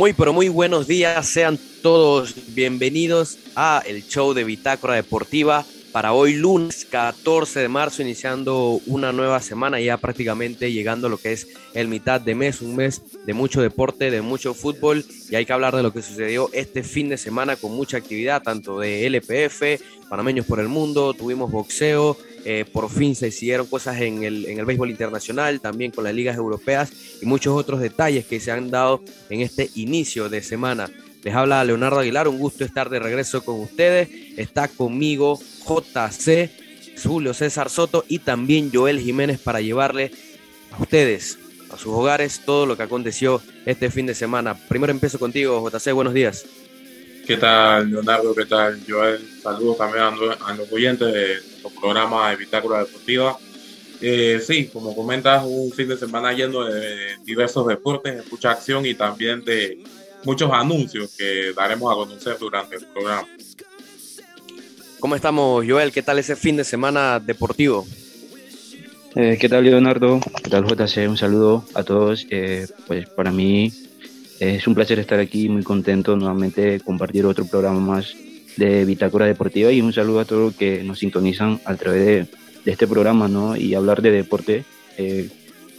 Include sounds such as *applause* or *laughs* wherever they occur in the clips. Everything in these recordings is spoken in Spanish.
Muy, pero muy buenos días. Sean todos bienvenidos a el show de Bitácora Deportiva para hoy lunes 14 de marzo, iniciando una nueva semana, ya prácticamente llegando lo que es el mitad de mes, un mes de mucho deporte, de mucho fútbol, y hay que hablar de lo que sucedió este fin de semana con mucha actividad, tanto de LPF, Panameños por el Mundo, tuvimos boxeo, eh, por fin se hicieron cosas en el, en el béisbol internacional, también con las ligas europeas y muchos otros detalles que se han dado en este inicio de semana. Les habla Leonardo Aguilar, un gusto estar de regreso con ustedes. Está conmigo JC, Julio César Soto y también Joel Jiménez para llevarle a ustedes, a sus hogares, todo lo que aconteció este fin de semana. Primero empiezo contigo, JC, buenos días. ¿Qué tal, Leonardo? ¿Qué tal, Joel? Saludos también a, los oyentes de los programas de Bitácora Deportiva. Eh, sí, como comentas, un fin de semana lleno de diversos deportes, de mucha acción y también de muchos anuncios que daremos a conocer durante el programa. ¿Cómo estamos, Joel? ¿Qué tal ese fin de semana deportivo? Eh, ¿Qué tal, Leonardo? ¿Qué tal, JC? Un saludo a todos. Eh, pues para mí es un placer estar aquí, muy contento nuevamente compartir otro programa más de Bitácora Deportiva y un saludo a todos los que nos sintonizan a través de, este programa, ¿no? Y hablar de deporte, eh,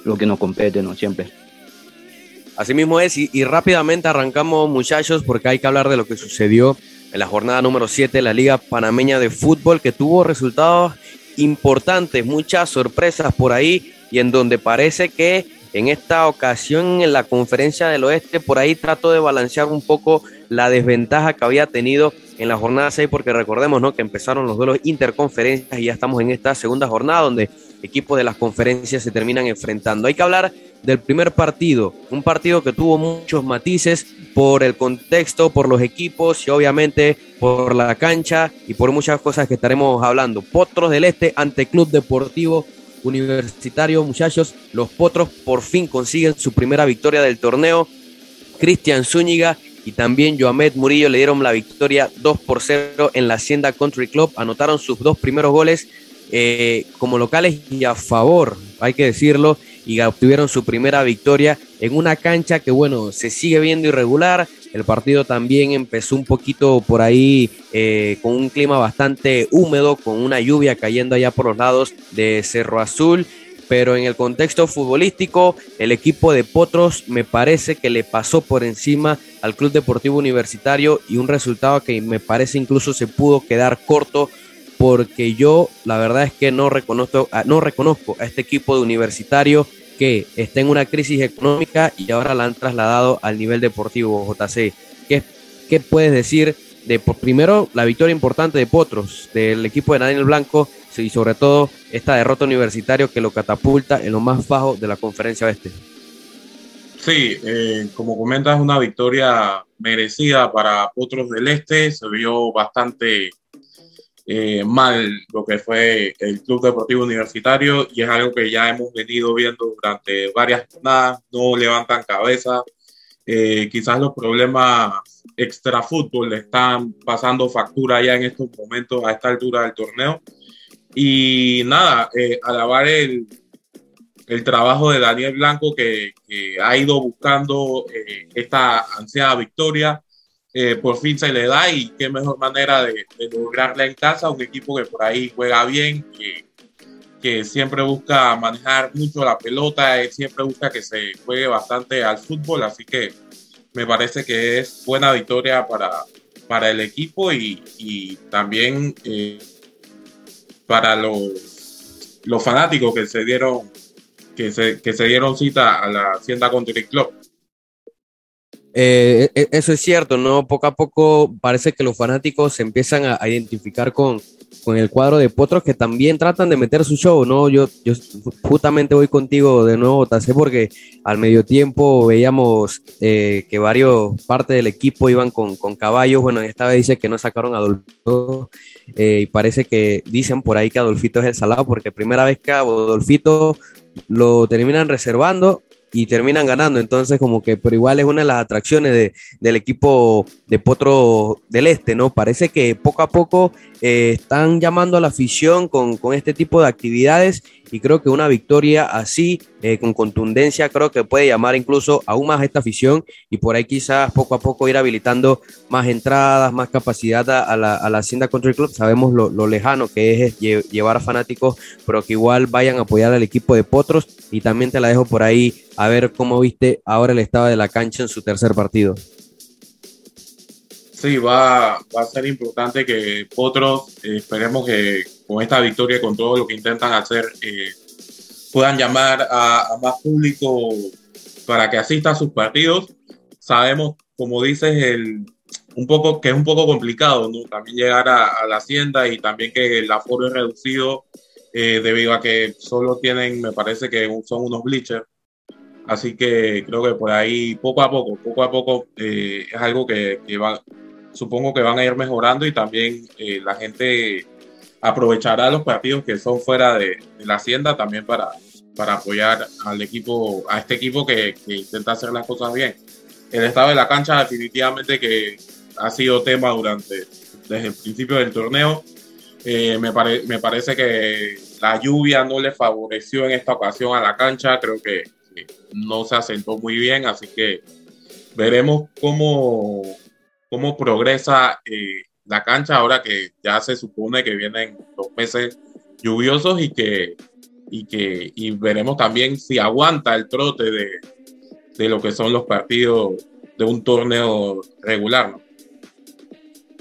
lo que nos compete, ¿no? Siempre. Así mismo es, y, rápidamente arrancamos muchachos porque hay que hablar de lo que sucedió en la jornada número 7 de la Liga Panameña de Fútbol, que tuvo resultados importantes, muchas sorpresas por ahí, y en donde parece que en esta ocasión en la conferencia del oeste, por ahí trato de balancear un poco la desventaja que había tenido en la jornada 6, porque recordemos ¿no? que empezaron los duelos interconferencias y ya estamos en esta segunda jornada donde equipos de las conferencias se terminan enfrentando. Hay que hablar del primer partido, un partido que tuvo muchos matices por el contexto, por los equipos y obviamente por la cancha y por muchas cosas que estaremos hablando. Potros del Este ante Club Deportivo Universitario, muchachos, los Potros por fin consiguen su primera victoria del torneo. Cristian Zúñiga y también Joamed Murillo le dieron la victoria 2 por 0 en la Hacienda Country Club. Anotaron sus dos primeros goles eh, como locales y a favor, hay que decirlo, y obtuvieron su primera victoria en una cancha que, bueno, se sigue viendo irregular. El partido también empezó un poquito por ahí eh, con un clima bastante húmedo, con una lluvia cayendo allá por los lados de Cerro Azul. Pero en el contexto futbolístico, el equipo de Potros me parece que le pasó por encima al Club Deportivo Universitario y un resultado que me parece incluso se pudo quedar corto porque yo la verdad es que no reconozco, no reconozco a este equipo de universitario que está en una crisis económica y ahora la han trasladado al nivel deportivo JC. ¿Qué, qué puedes decir de primero la victoria importante de Potros, del equipo de Daniel Blanco y sobre todo esta derrota universitario que lo catapulta en lo más bajo de la conferencia oeste? Sí, eh, como comentas, una victoria merecida para Potros del Este, se vio bastante eh, mal lo que fue el Club Deportivo Universitario y es algo que ya hemos venido viendo durante varias jornadas, no levantan cabeza, eh, quizás los problemas extra fútbol le están pasando factura ya en estos momentos a esta altura del torneo y nada, eh, alabar el, el trabajo de Daniel Blanco que, ha ido buscando esta ansiada victoria eh, por fin se le da y qué mejor manera de, lograrla en casa, un equipo que por ahí juega bien, que, que siempre busca manejar mucho la pelota, eh, siempre busca que se juegue bastante al fútbol, así que me parece que es buena victoria para, para el equipo y, y también eh, para los, los fanáticos que se dieron que se, que se dieron cita a la Hacienda Country Club. Eh, e, eso es cierto, ¿no? Poco a poco parece que los fanáticos se empiezan a, identificar con, con, el cuadro de Potros que también tratan de meter su show, ¿no? Yo, yo justamente voy contigo de nuevo, Tacé, porque al medio tiempo veíamos eh, que varios partes del equipo iban con, caballos. Bueno, esta vez dice que no sacaron a Adolfito eh, y parece que dicen por ahí que Adolfito es el salado porque primera vez que Adolfito lo terminan reservando y terminan ganando. Entonces, como que, pero igual es una de las atracciones de, del equipo de Potro del Este, ¿no? Parece que poco a poco eh, están llamando a la afición con, con, este tipo de actividades y creo que una victoria así, eh, con contundencia, creo que puede llamar incluso aún más a esta afición y por ahí quizás poco a poco ir habilitando más entradas, más capacidad a, la, a la, Hacienda Country Club. Sabemos lo, lo lejano que es llevar a fanáticos, pero que igual vayan a apoyar al equipo de Potros y también te la dejo por ahí a ver cómo viste ahora el estado de la cancha en su tercer partido. Sí, va, va a ser importante que Potros, eh, esperemos que con esta victoria, con todo lo que intentan hacer, eh, puedan llamar a, más público para que asista a sus partidos. Sabemos, como dices, el, un poco, que es un poco complicado, ¿no? También llegar a, la hacienda y también que el aforo es reducido eh, debido a que solo tienen, me parece que son unos bleachers. Así que creo que por ahí, poco a poco, poco a poco, es algo que, que va, supongo que van a ir mejorando y también eh, la gente aprovechará los partidos que son fuera de, la hacienda también para, para apoyar al equipo, a este equipo que, intenta hacer las cosas bien. El estado de la cancha definitivamente que ha sido tema durante, desde el principio del torneo. Eh, me, me parece que la lluvia no le favoreció en esta ocasión a la cancha, creo que no se asentó muy bien, así que veremos cómo, cómo progresa eh, la cancha ahora que ya se supone que vienen los meses lluviosos y que, y que y veremos también si aguanta el trote de, de lo que son los partidos de un torneo regular. ¿no?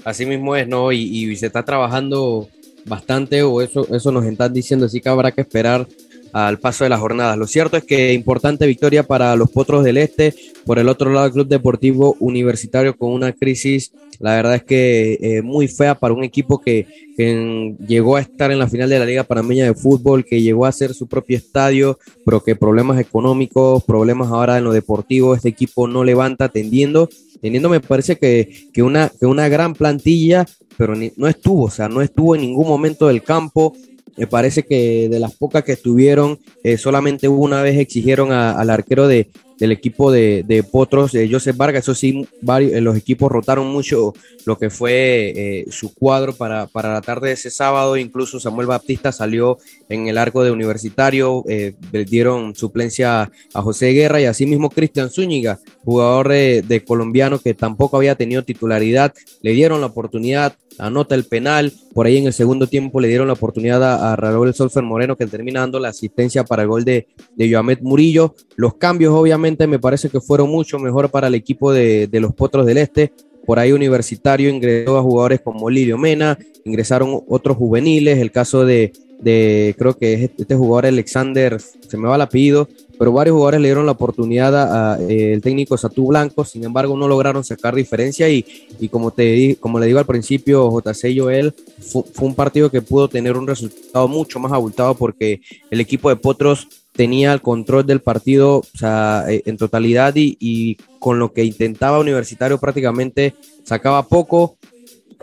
Así mismo es, ¿no? Y, y, se está trabajando bastante, o eso, eso nos están diciendo, así que habrá que esperar al paso de las jornadas. Lo cierto es que importante victoria para los Potros del Este. Por el otro lado, el Club Deportivo Universitario con una crisis, la verdad es que eh, muy fea para un equipo que, que, llegó a estar en la final de la Liga Panameña de Fútbol, que llegó a hacer su propio estadio, pero que problemas económicos, problemas ahora en lo deportivo, este equipo no levanta tendiendo. Teniendo me parece que, que, una, que una gran plantilla, pero no estuvo, o sea, no estuvo en ningún momento del campo, me parece que de las pocas que estuvieron, eh, solamente una vez exigieron al arquero de, del equipo de, de Potros, eh, Joseph Vargas. Eso sí, varios, eh, los equipos rotaron mucho lo que fue eh, su cuadro para, para, la tarde de ese sábado. Incluso Samuel Baptista salió en el arco de Universitario, dieron suplencia a José Guerra y asimismo Cristian Zúñiga, jugador de colombiano que tampoco había tenido titularidad, le dieron la oportunidad anota el penal. Por ahí en el segundo tiempo le dieron la oportunidad a, a Raúl Solfer Moreno, que termina dando la asistencia para el gol de, de Joamet Murillo. Los cambios, obviamente, me parece que fueron mucho mejor para el equipo de, los Potros del Este. Por ahí Universitario ingresó a jugadores como Lirio Mena, ingresaron otros juveniles, el caso de, de creo que es este jugador Alexander, se me va el apellido, pero varios jugadores le dieron la oportunidad al eh, técnico Satú Blanco, sin embargo no lograron sacar diferencia y, y como, te, como le digo al principio, JC Joel, fue, fue, un partido que pudo tener un resultado mucho más abultado porque el equipo de Potros tenía el control del partido o sea, eh, en totalidad y, y con lo que intentaba Universitario prácticamente sacaba poco,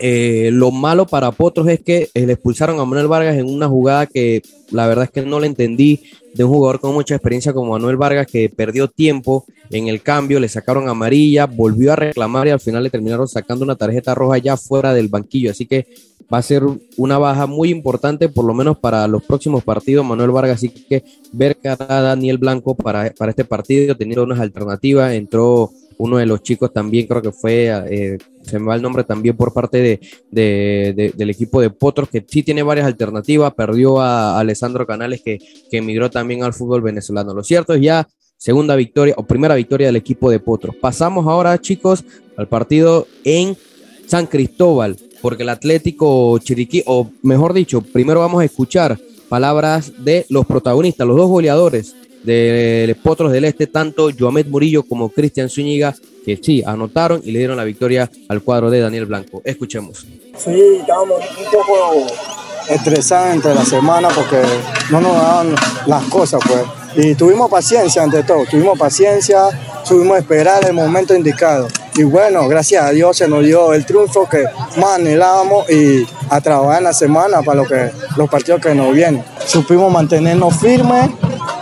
eh, lo malo para Potros es que le expulsaron a Manuel Vargas en una jugada que la verdad es que no le entendí de un jugador con mucha experiencia como Manuel Vargas que perdió tiempo en el cambio, le sacaron amarilla, volvió a reclamar y al final le terminaron sacando una tarjeta roja ya fuera del banquillo. Así que va a ser una baja muy importante, por lo menos para los próximos partidos. Manuel Vargas, así que ver cara a Daniel Blanco para, para este partido, teniendo unas alternativas, entró uno de los chicos también, creo que fue, eh, se me va el nombre también por parte de, de, de, del equipo de Potros, que sí tiene varias alternativas, perdió a Alessandro Canales, que, que emigró también al fútbol venezolano. Lo cierto es ya segunda victoria o primera victoria del equipo de Potros. Pasamos ahora, chicos, al partido en San Cristóbal, porque el Atlético Chiriquí, o mejor dicho, primero vamos a escuchar palabras de los protagonistas, los dos goleadores de los Potros del Este, tanto Joamet Murillo como Cristian Zúñiga, que sí, anotaron y le dieron la victoria al cuadro de Daniel Blanco. Escuchemos. Sí, estábamos un poco estresados entre la semana porque no nos daban las cosas, pues. Y tuvimos paciencia ante todo, tuvimos paciencia, tuvimos esperar el momento indicado. Y bueno, gracias a Dios se nos dio el triunfo que más anhelábamos y a trabajar en la semana para lo que, los partidos que nos vienen. Supimos mantenernos firmes,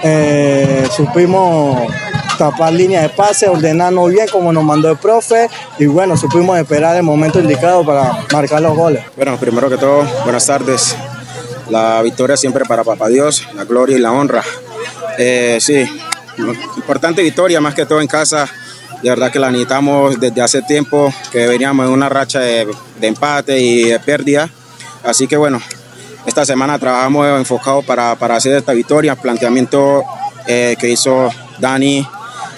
eh, supimos tapar línea de pase, ordenarnos bien como nos mandó el profe y bueno, supimos esperar el momento indicado para marcar los goles. Bueno, primero que todo, buenas tardes. La victoria siempre para Papá Dios, la gloria y la honra. Eh, sí, importante victoria, más que todo en casa. De verdad que la necesitamos desde hace tiempo, que veníamos en una racha de, empate y de pérdida. Así que bueno, esta semana trabajamos enfocado para, para hacer esta victoria. Planteamiento eh, que hizo Dani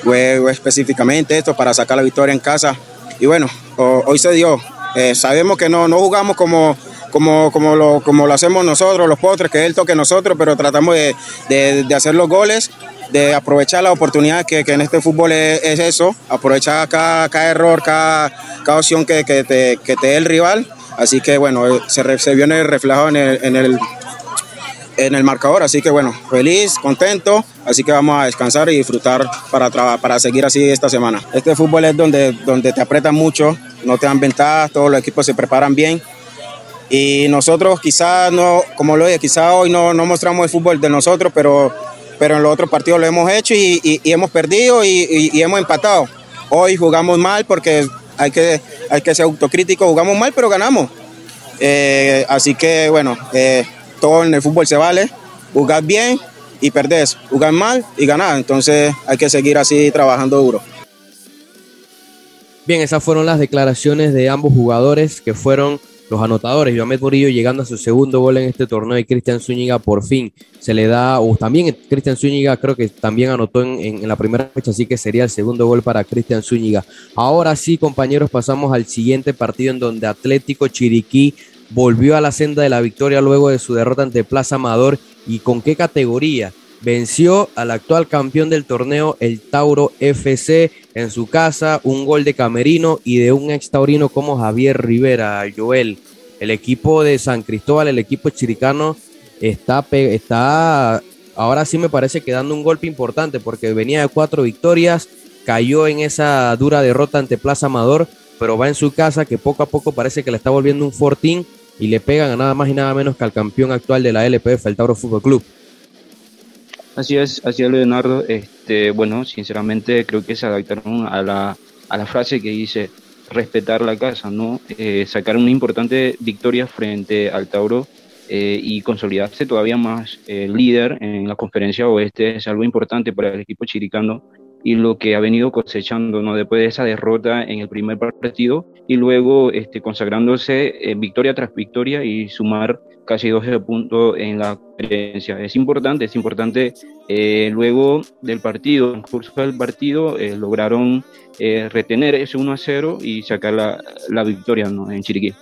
fue, específicamente esto para sacar la victoria en casa. Y bueno, hoy se dio. Eh, sabemos que no, no jugamos como, como, como, lo, como lo hacemos nosotros, los potres, que es el toque nosotros, pero tratamos de, de, hacer los goles de aprovechar la oportunidad que, que en este fútbol es, eso, aprovechar cada, cada error, cada, cada opción que, que, te, que te dé el rival. Así que bueno, eh, se, se viene reflejado en el, en, el, en el marcador. Así que bueno, feliz, contento. Así que vamos a descansar y disfrutar para, para seguir así esta semana. Este fútbol es donde, donde te apretan mucho, no te dan ventajas, todos los equipos se preparan bien. Y nosotros quizás no, como lo dije, quizás hoy no, no mostramos el fútbol de nosotros, pero pero en los otros partidos lo hemos hecho y, hemos perdido y, hemos empatado. Hoy jugamos mal porque hay que, hay que ser autocrítico, jugamos mal pero ganamos. Eh, así que bueno, eh, todo en el fútbol se vale, jugar bien y perdés, jugar mal y ganar, entonces hay que seguir así trabajando duro. Bien, esas fueron las declaraciones de ambos jugadores que fueron los anotadores. Joamet Murillo llegando a su segundo gol en este torneo y Cristian Zúñiga por fin se le da, o también Cristian Zúñiga creo que también anotó en, la primera fecha, así que sería el segundo gol para Cristian Zúñiga. Ahora sí, compañeros, pasamos al siguiente partido en donde Atlético Chiriquí volvió a la senda de la victoria luego de su derrota ante Plaza Amador y con qué categoría venció al actual campeón del torneo, el Tauro FC, en su casa, un gol de Camerino y de un ex taurino como Javier Rivera, Joel. El equipo de San Cristóbal, el equipo chiricano, está, está ahora sí me parece que dando un golpe importante porque venía de cuatro victorias, cayó en esa dura derrota ante Plaza Amador, pero va en su casa que poco a poco parece que le está volviendo un fortín y le pegan a nada más y nada menos que al campeón actual de la LPF, el Tauro Fútbol Club. Así es, así es Leonardo. Este, bueno, sinceramente creo que se adaptaron a la, a la frase que dice respetar la casa, ¿no? Eh, sacar una importante victoria frente al Tauro eh, y consolidarse todavía más eh, líder en la conferencia oeste es algo importante para el equipo chiricano y lo que ha venido cosechando ¿no? después de esa derrota en el primer partido y luego este, consagrándose victoria tras victoria y sumar casi 12 puntos en la conferencia. Es importante, es importante. Eh, luego del partido, en curso del partido, eh, lograron eh, retener ese 1 a 0 y sacar la, la victoria ¿no? en Chiriquí.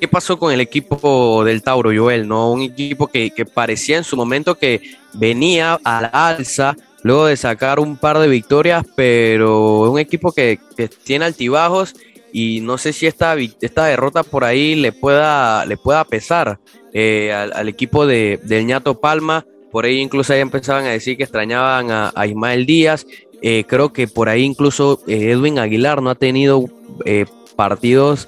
¿Qué pasó con el equipo del Tauro, Joel? ¿no? Un equipo que, que parecía en su momento que venía a la alza, luego de sacar un par de victorias, pero un equipo que, que tiene altibajos y no sé si esta, esta derrota por ahí le pueda, le pueda pesar eh, al, equipo de, del ñato Palma. Por ahí incluso ya empezaban a decir que extrañaban a, Ismael Díaz. Eh, creo que por ahí incluso eh, Edwin Aguilar no ha tenido partidos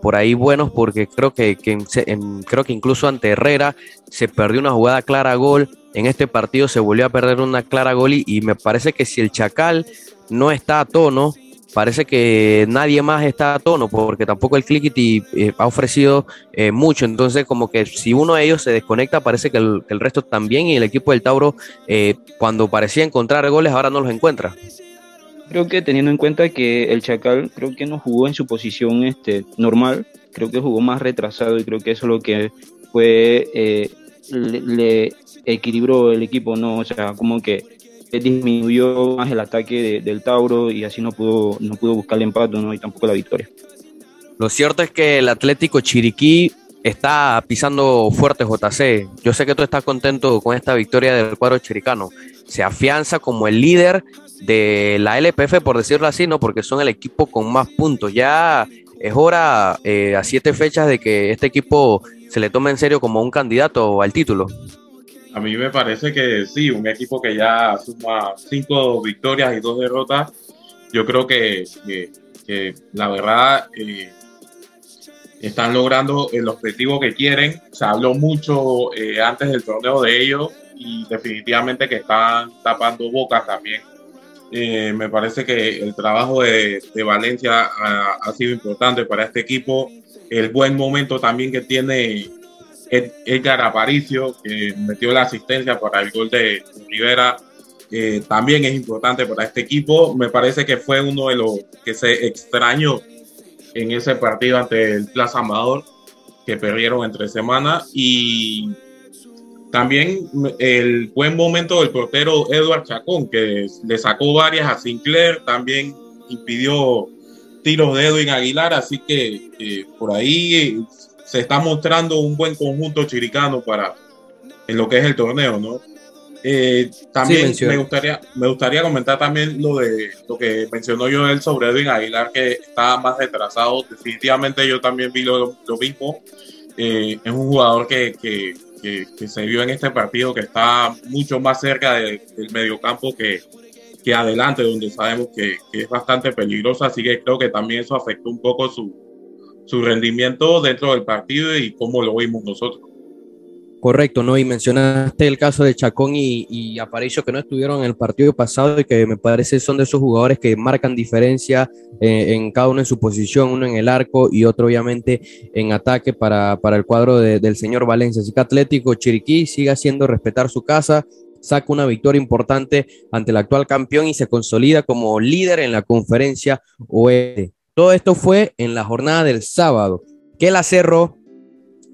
por ahí buenos porque creo que, creo que incluso ante Herrera se perdió una jugada clara gol. En este partido se volvió a perder una clara gol y me parece que si el Chacal no está a tono, parece que nadie más está a tono porque tampoco el Clickity eh, ha ofrecido eh, mucho. Entonces, como que si uno de ellos se desconecta, parece que el, resto también. Y el equipo del Tauro, eh, cuando parecía encontrar goles, ahora no los encuentra. Creo que teniendo en cuenta que el Chacal creo que no jugó en su posición este, normal, creo que jugó más retrasado y creo que eso es lo que fue le, le, equilibró el equipo, ¿no? O sea, como que disminuyó más el ataque del Tauro y así no pudo, no pudo buscar el empate ¿no? y tampoco la victoria. Lo cierto es que el Atlético Chiriquí está pisando fuerte JC. Yo sé que tú estás contento con esta victoria del cuadro chiricano. Se afianza como el líder de la LPF, por decirlo así, ¿no? Porque son el equipo con más puntos. Ya es hora eh, a siete fechas de que este equipo se le tome en serio como un candidato al título. A mí me parece que sí, un equipo que ya suma cinco victorias y dos derrotas, yo creo que, la verdad eh, están logrando el objetivo que quieren. Se habló mucho eh, antes del torneo de ellos y definitivamente que están tapando bocas también. Eh, me parece que el trabajo de, Valencia ha, sido importante para este equipo. El buen momento también que tiene Edgar Aparicio, que metió la asistencia para el gol de Rivera, eh, también es importante para este equipo. Me parece que fue uno de los que se extrañó en ese partido ante el Plaza Amador, que perdieron entre semanas. Y también el buen momento del portero Edward Chacón, que le sacó varias a Sinclair, también impidió tiros de Edwin Aguilar, así que por ahí se está mostrando un buen conjunto chiricano para en lo que es el torneo, ¿no? Eh, también me gustaría me gustaría comentar también lo de lo que mencionó yo él sobre Edwin Aguilar que está más retrasado. Definitivamente yo también vi lo, mismo. Eh, es un jugador que, que, que, se vio en este partido que está mucho más cerca del mediocampo que, que adelante donde sabemos que, que, es bastante peligroso. Así que creo que también eso afectó un poco su, su rendimiento dentro del partido y cómo lo vimos nosotros Correcto, ¿no? Y mencionaste el caso de Chacón y, y, Aparicio que no estuvieron en el partido pasado y que me parece son de esos jugadores que marcan diferencia eh, en cada uno en su posición, uno en el arco y otro obviamente en ataque para, para el cuadro del señor Valencia. Así que Atlético Chiriquí sigue haciendo respetar su casa, saca una victoria importante ante el actual campeón y se consolida como líder en la conferencia oeste. Todo esto fue en la jornada del sábado, que la cerró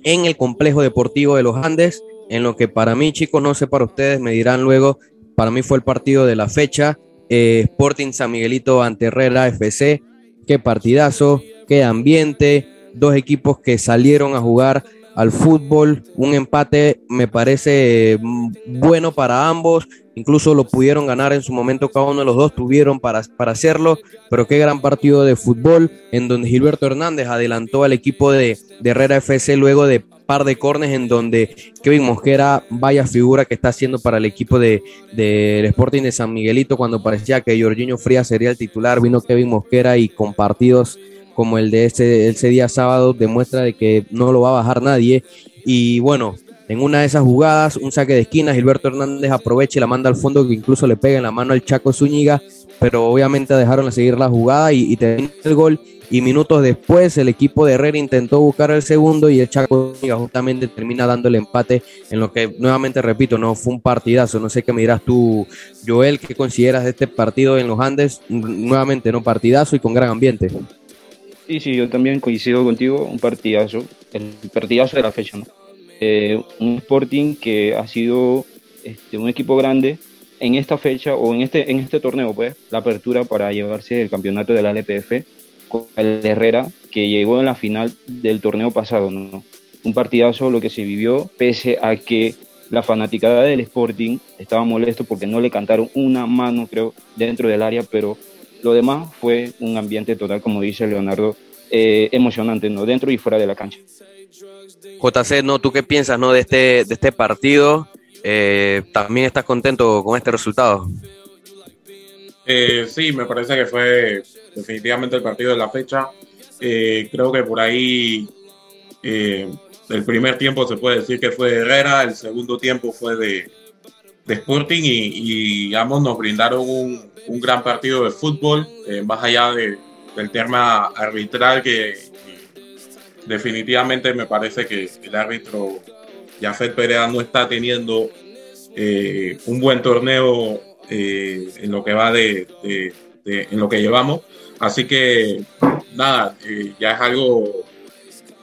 en el complejo deportivo de los Andes, en lo que para mí, chicos, no sé para ustedes, me dirán luego, para mí fue el partido de la fecha, eh, Sporting San Miguelito ante Herrera FC, qué partidazo, qué ambiente, dos equipos que salieron a jugar al fútbol, un empate me parece mm, bueno para ambos, incluso lo pudieron ganar en su momento, cada uno de los dos tuvieron para, para hacerlo, pero qué gran partido de fútbol en donde Gilberto Hernández adelantó al equipo de, Herrera FC luego de par de cornes en donde Kevin Mosquera, vaya figura que está haciendo para el equipo del de, Sporting de San Miguelito cuando parecía que Jorginho Frías sería el titular, vino Kevin Mosquera y con partidos como el de ese, ese día sábado demuestra de que no lo va a bajar nadie. Y bueno, en una de esas jugadas, un saque de esquina, Gilberto Hernández aprovecha y la manda al fondo que incluso le pega en la mano al Chaco Zúñiga, pero obviamente dejaron de seguir la jugada y, y termina el gol. Y minutos después el equipo de Herrera intentó buscar el segundo y el Chaco Zúñiga justamente termina dando el empate en lo que nuevamente repito, no fue un partidazo. No sé qué me dirás tú, Joel, qué consideras de este partido en los Andes. Nuevamente, no partidazo y con gran ambiente. Sí, sí, yo también coincido contigo, un partidazo, el partidazo de la fecha, ¿no? Eh, un Sporting que ha sido este, un equipo grande en esta fecha o en este, en este torneo, pues, la apertura para llevarse el campeonato de la LPF con el Herrera, que llegó en la final del torneo pasado, ¿no? Un partidazo lo que se vivió, pese a que la fanaticada del Sporting estaba molesto porque no le cantaron una mano, creo, dentro del área, pero lo demás fue un ambiente total, como dice Leonardo, eh, emocionante, ¿no? Dentro y fuera de la cancha. JC, ¿no? ¿Tú qué piensas, ¿no? De este, de este partido. Eh, ¿También estás contento con este resultado? Eh, sí, me parece que fue definitivamente el partido de la fecha. creo que por ahí el primer tiempo se puede decir que fue de Herrera, el segundo tiempo fue de, de Sporting y, ambos nos brindaron un, un gran partido de fútbol, eh, más allá de, del tema arbitral que, definitivamente me parece que el árbitro Jafet Perea no está teniendo eh, un buen torneo eh, en lo que va de, en lo que llevamos. Así que nada, ya es algo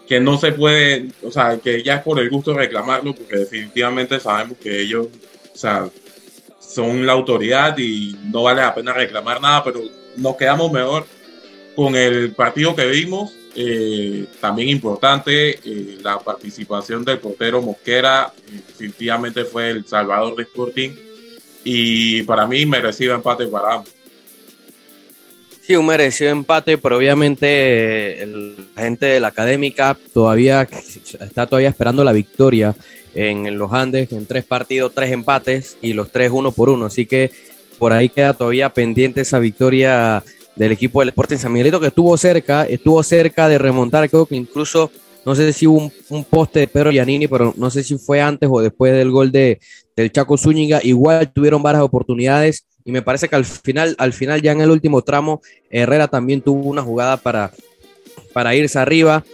que no se puede, o sea, que ya es por el gusto reclamarlo, porque definitivamente sabemos que ellos o sea, son la autoridad y no vale la pena reclamar nada, pero nos quedamos mejor con el partido que vimos. Eh, también importante eh, la participación del portero Mosquera, eh, definitivamente fue el salvador de Sporting y para mí merecido empate para ambos. Sí, un merecido empate, pero obviamente la gente de la académica todavía está todavía esperando la victoria en los Andes, en tres partidos, tres empates y los tres uno por uno. Así que por ahí queda todavía pendiente esa victoria del equipo del Sporting San Miguelito que estuvo cerca, estuvo cerca de remontar, creo que incluso no sé si hubo un, poste de Pedro Giannini, pero no sé si fue antes o después del gol de, del Chaco Zúñiga, igual tuvieron varias oportunidades y me parece que al final, al final ya en el último tramo, Herrera también tuvo una jugada para, para irse arriba.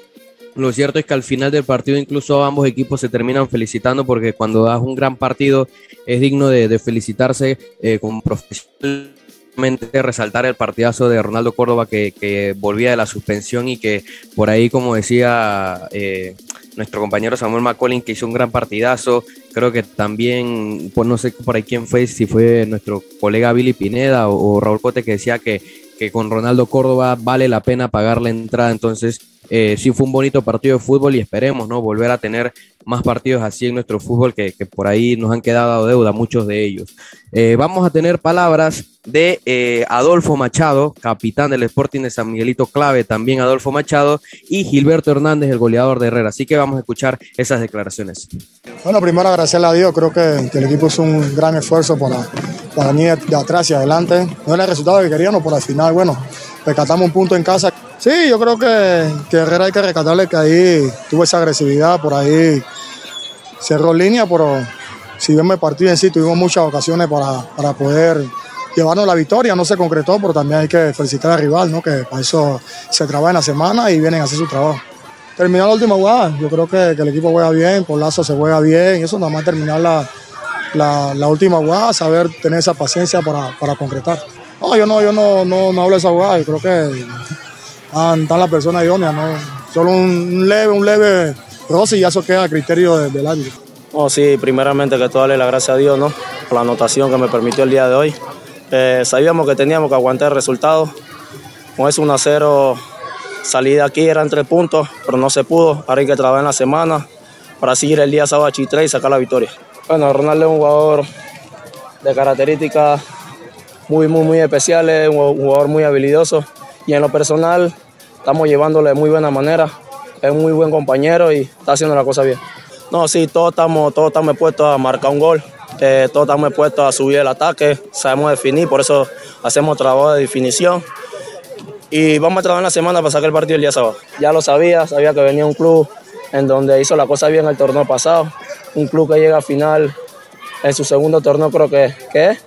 Lo cierto es que al final del partido incluso ambos equipos se terminan felicitando porque cuando das un gran partido es digno de, felicitarse eh, con resaltar el partidazo de Ronaldo Córdoba que, volvía de la suspensión y que por ahí, como decía eh, nuestro compañero Samuel McCollin, que hizo un gran partidazo, creo que también, pues no sé por ahí quién fue, si fue nuestro colega Billy Pineda o, o Raúl Cote que decía que, que con Ronaldo Córdoba vale la pena pagar la entrada, entonces eh, sí fue un bonito partido de fútbol y esperemos no volver a tener más partidos así en nuestro fútbol que, por ahí nos han quedado deuda muchos de ellos. Eh, vamos a tener palabras de eh, Adolfo Machado, capitán del Sporting de San Miguelito Clave, también Adolfo Machado, y Gilberto Hernández, el goleador de Herrera. Así que vamos a escuchar esas declaraciones. Bueno, primero agradecerle a Dios, creo que, el equipo hizo un gran esfuerzo para, para venir de atrás y adelante. No era el resultado que queríamos, pero al final, bueno, rescatamos un punto en casa. Sí, yo creo que, Herrera hay que rescatarle que ahí tuvo esa agresividad, por ahí cerró línea, pero si vemos el partido en sí, tuvimos muchas ocasiones para, para poder llevarnos la victoria, no se concretó, pero también hay que felicitar al rival, ¿no? que para eso se trabaja en la semana y vienen a hacer su trabajo. Terminó la última jugada, yo creo que, el equipo juega bien, por lazo se juega bien, y eso nada más terminar la, la, la última jugada, saber tener esa paciencia para, para concretar. No, yo no, yo no, no, no hablo de esa jugada, yo creo que están, están las personas idóneas, ¿no? Solo un leve, un leve roce y ya eso queda a criterio del árbitro. Oh, sí, primeramente que todo darle la gracia a Dios, ¿no? Por la anotación que me permitió el día de hoy. Eh, sabíamos que teníamos que aguantar el resultado. Con ese 1 a 0, salida aquí eran tres puntos, pero no se pudo. Ahora hay que trabajar en la semana para seguir el día sábado a Chitre y sacar la victoria. Bueno, Ronaldo es un jugador de características muy, muy, muy especiales, un jugador muy habilidoso y en lo personal estamos llevándole de muy buena manera. Es muy buen compañero y está haciendo la cosa bien. No, sí, todos estamos, todos estamos puestos a marcar un gol, eh, todos estamos puestos a subir el ataque, sabemos definir, por eso hacemos trabajo de definición. Y vamos a trabajar en la semana para sacar el partido el día sábado. Ya lo sabía, sabía que venía un club en donde hizo la cosa bien el torneo pasado, un club que llega a final en su segundo torneo creo que, que es,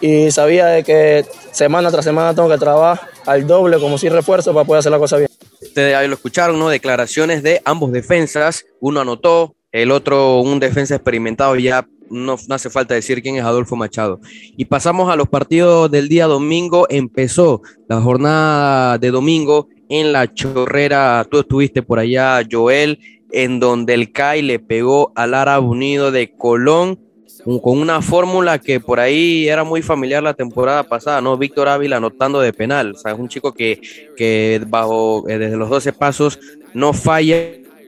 y sabía de que semana tras semana tengo que trabajar al doble como si refuerzo para poder hacer la cosa bien. Ustedes ahí lo escucharon, ¿no? Declaraciones de ambos defensas, uno anotó, el otro un defensa experimentado, ya no, no, hace falta decir quién es Adolfo Machado. Y pasamos a los partidos del día domingo, empezó la jornada de domingo en la chorrera, tú estuviste por allá, Joel, en donde el CAI le pegó al Árabe Unido de Colón con una fórmula que por ahí era muy familiar la temporada pasada, ¿no? Víctor Ávila anotando de penal, o sea, es un chico que, que bajo, eh, desde los 12 pasos no falla,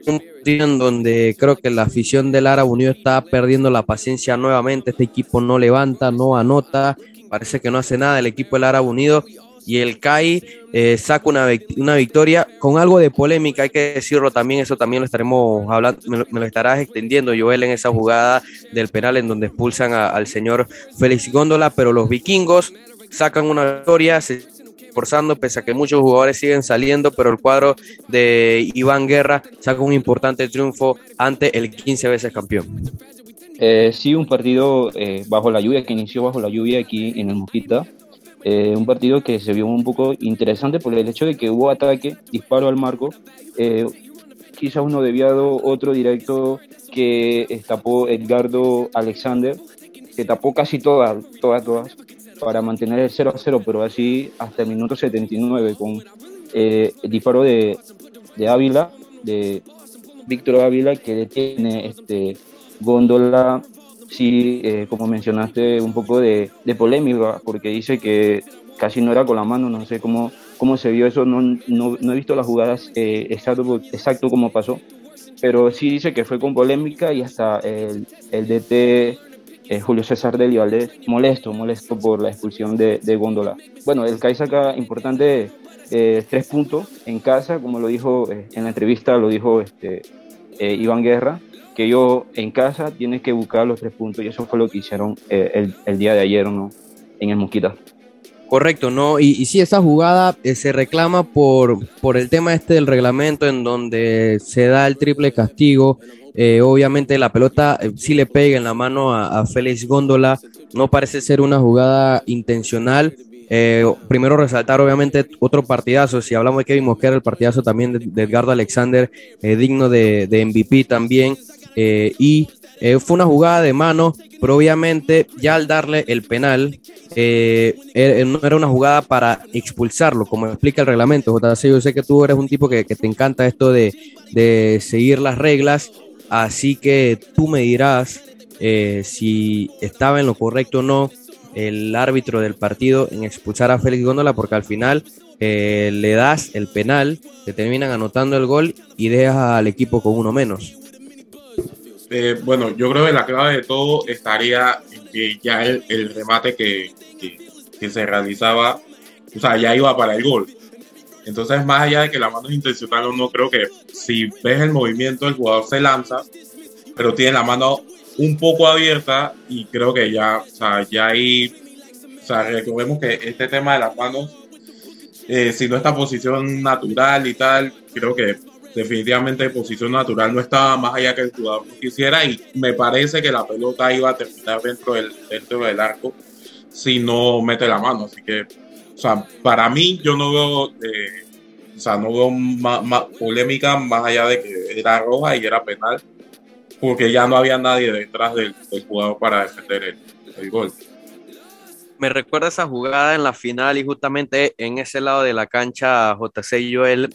un en donde creo que la afición del Árabe Unido está perdiendo la paciencia nuevamente, este equipo no levanta, no anota, parece que no hace nada el equipo del Árabe Unido y el CAI eh, saca una, una, victoria con algo de polémica, hay que decirlo también, eso también lo estaremos hablando, me lo, estarás extendiendo Joel en esa jugada del penal en donde expulsan al señor Félix Góndola, pero los vikingos sacan una victoria, se esforzando, pese a que muchos jugadores siguen saliendo, pero el cuadro de Iván Guerra saca un importante triunfo ante el 15 veces campeón. Eh, sí, un partido eh, bajo la lluvia, que inició bajo la lluvia aquí en el Mosquita. Eh, un partido que se vio un poco interesante por el hecho de que hubo ataque, disparo al marco, eh, quizás uno debiado, otro directo que tapó Edgardo Alexander, que tapó casi todas, todas, todas, para mantener el 0 a 0, pero así hasta el minuto 79 con eh, el disparo de, de Ávila, de Víctor Ávila, que detiene este góndola sí, eh, como mencionaste, un poco de, polémica, porque dice que casi no era con la mano, no sé cómo, cómo se vio eso, no, no, no he visto las jugadas eh, exacto, exacto cómo pasó, pero sí dice que fue con polémica y hasta el, el DT eh, Julio César Delio Valdés molesto, molesto por la expulsión de, de Góndola. Bueno, el CAI importante tres puntos en casa, como lo dijo en la entrevista, lo dijo este, Iván Guerra, que yo en casa tienes que buscar los tres puntos y eso fue lo que hicieron eh, el, el, día de ayer ¿no? en el Mosquita. Correcto, ¿no? Y, y sí, esa jugada eh, se reclama por, por el tema este del reglamento en donde se da el triple castigo. Eh, obviamente la pelota sí le pega en la mano a, a Félix Góndola, no parece ser una jugada intencional. Primero resaltar obviamente otro partidazo, si hablamos de Kevin Mosquera, el partidazo también de, de Edgardo Alexander, digno de, de MVP también. Eh, y eh, fue una jugada de mano, pero obviamente ya al darle el penal, eh, no era una jugada para expulsarlo, como explica el reglamento. JC, yo sé que tú eres un tipo que, que te encanta esto de, de, seguir las reglas, así que tú me dirás eh, si estaba en lo correcto o no el árbitro del partido en expulsar a Félix Góndola, porque al final eh, le das el penal, te terminan anotando el gol y dejas al equipo con uno menos. Eh, bueno, yo creo que la clave de todo estaría en que ya el, remate que, que, se realizaba, o sea, ya iba para el gol. Entonces, más allá de que la mano es intencional o no, creo que si ves el movimiento, el jugador se lanza, pero tiene la mano un poco abierta y creo que ya, o sea, ya ahí, o sea, recordemos que este tema de las manos, eh, si no está posición natural y tal, creo que definitivamente posición natural no estaba más allá que el jugador quisiera y me parece que la pelota iba a terminar dentro del, dentro del arco si no mete la mano. Así que, o sea, para mí yo no veo, eh, o sea, no veo ma, polémica más allá de que era roja y era penal, porque ya no había nadie detrás del, jugador para defender el, el gol me recuerda esa jugada en la final y justamente en ese lado de la cancha JC Joel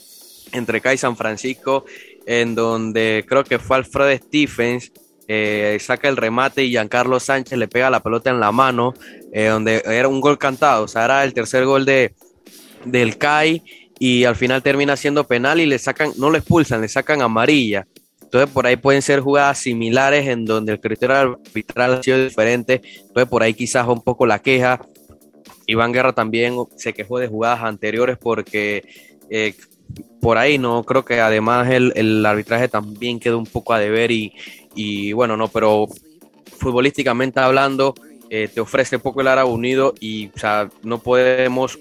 entre Kai San Francisco, en donde creo que fue Alfred Stephens, eh, saca el remate y Giancarlo Sánchez le pega la pelota en la mano, eh, donde era un gol cantado, o sea, era el tercer gol de, del Kai y al final termina siendo penal y le sacan, no lo expulsan, le sacan amarilla. Entonces por ahí pueden ser jugadas similares en donde el criterio arbitral ha sido diferente. Entonces por ahí quizás un poco la queja. Iván Guerra también se quejó de jugadas anteriores porque eh, por ahí no creo que además el, el, arbitraje también quedó un poco a deber y, y bueno, no, pero futbolísticamente hablando eh, te ofrece poco el Árabe Unido y o sea, no podemos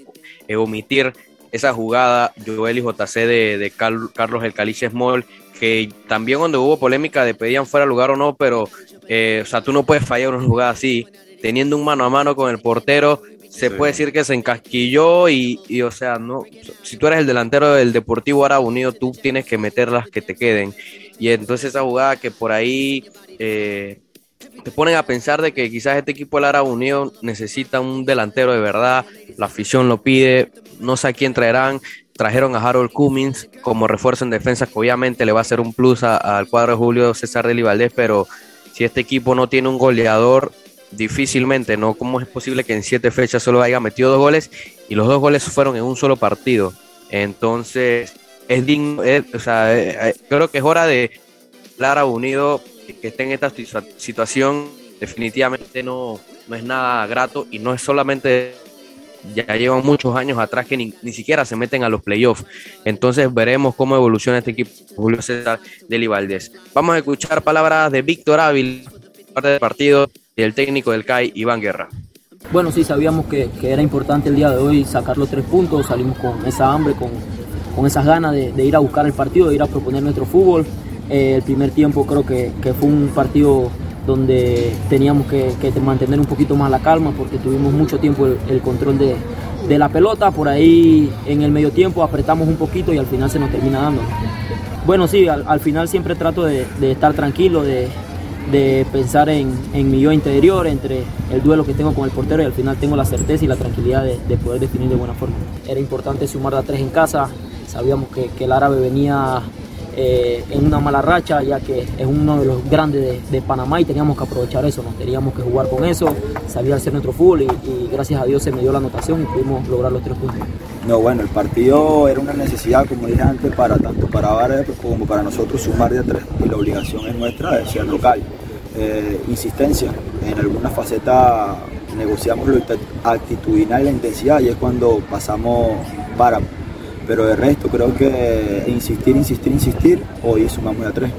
eh, omitir esa jugada Joel y JC de, de Carl, Carlos El Caliche Small que también cuando hubo polémica de pedían fuera lugar o no, pero eh, o sea, tú no puedes fallar una jugada así, teniendo un mano a mano con el portero, se sí. puede decir que se encasquilló y, y, o sea, no, si tú eres el delantero del Deportivo Árabe Unido, tú tienes que meter las que te queden. Y entonces esa jugada que por ahí eh, te ponen a pensar de que quizás este equipo del Árabe Unido necesita un delantero de verdad, la afición lo pide, no sé a quién traerán, trajeron a Harold Cummins como refuerzo en defensa, que obviamente le va a hacer un plus al cuadro de Julio César de Valdés, pero si este equipo no tiene un goleador, difícilmente, ¿no? ¿Cómo es posible que en siete fechas solo haya metido dos goles y los dos goles fueron en un solo partido? Entonces, es digno, o sea, eh, creo que es hora de Lara Unido que esté en esta situación. Definitivamente no, no es nada grato y no es solamente ya llevan muchos años atrás que ni, ni, siquiera se meten a los playoffs. Entonces veremos cómo evoluciona este equipo Julio César de Libaldés. Vamos a escuchar palabras de Víctor Ávila, parte del partido, el técnico del CAI, Iván Guerra. Bueno, sí, sabíamos que, que, era importante el día de hoy sacar los tres puntos, salimos con esa hambre, con, con esas ganas de, ir a buscar el partido, de ir a proponer nuestro fútbol. Eh, el primer tiempo creo que, que fue un partido donde teníamos que, mantener un poquito más la calma porque tuvimos mucho tiempo el, control de, de, la pelota. Por ahí en el medio tiempo apretamos un poquito y al final se nos termina dando. Bueno, sí, al, al final siempre trato de, de estar tranquilo, de, de pensar en, en, mi yo interior, entre el duelo que tengo con el portero y al final tengo la certeza y la tranquilidad de, de poder definir de buena forma. Era importante sumar a tres en casa, sabíamos que, que el árabe venía eh, en una mala racha, ya que es uno de los grandes de, Panamá y teníamos que aprovechar eso, nos teníamos que jugar con eso, salir a hacer nuestro fútbol y, gracias a Dios se me dio la anotación y pudimos lograr los tres puntos. No, bueno, el partido era una necesidad, como dije antes, para tanto para Vara como para nosotros sumar de a tres y la obligación es nuestra de ser local. Eh, insistencia, en alguna faceta negociamos lo actitudinal y la intensidad y es cuando pasamos para pero de resto creo que insistir, insistir, insistir, hoy sumamos a tres.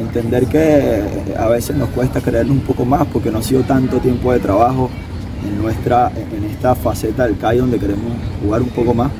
Entender que a veces nos cuesta creerlo un poco más porque no ha sido tanto tiempo de trabajo en, nuestra, en esta faceta del CAI donde queremos jugar un poco más,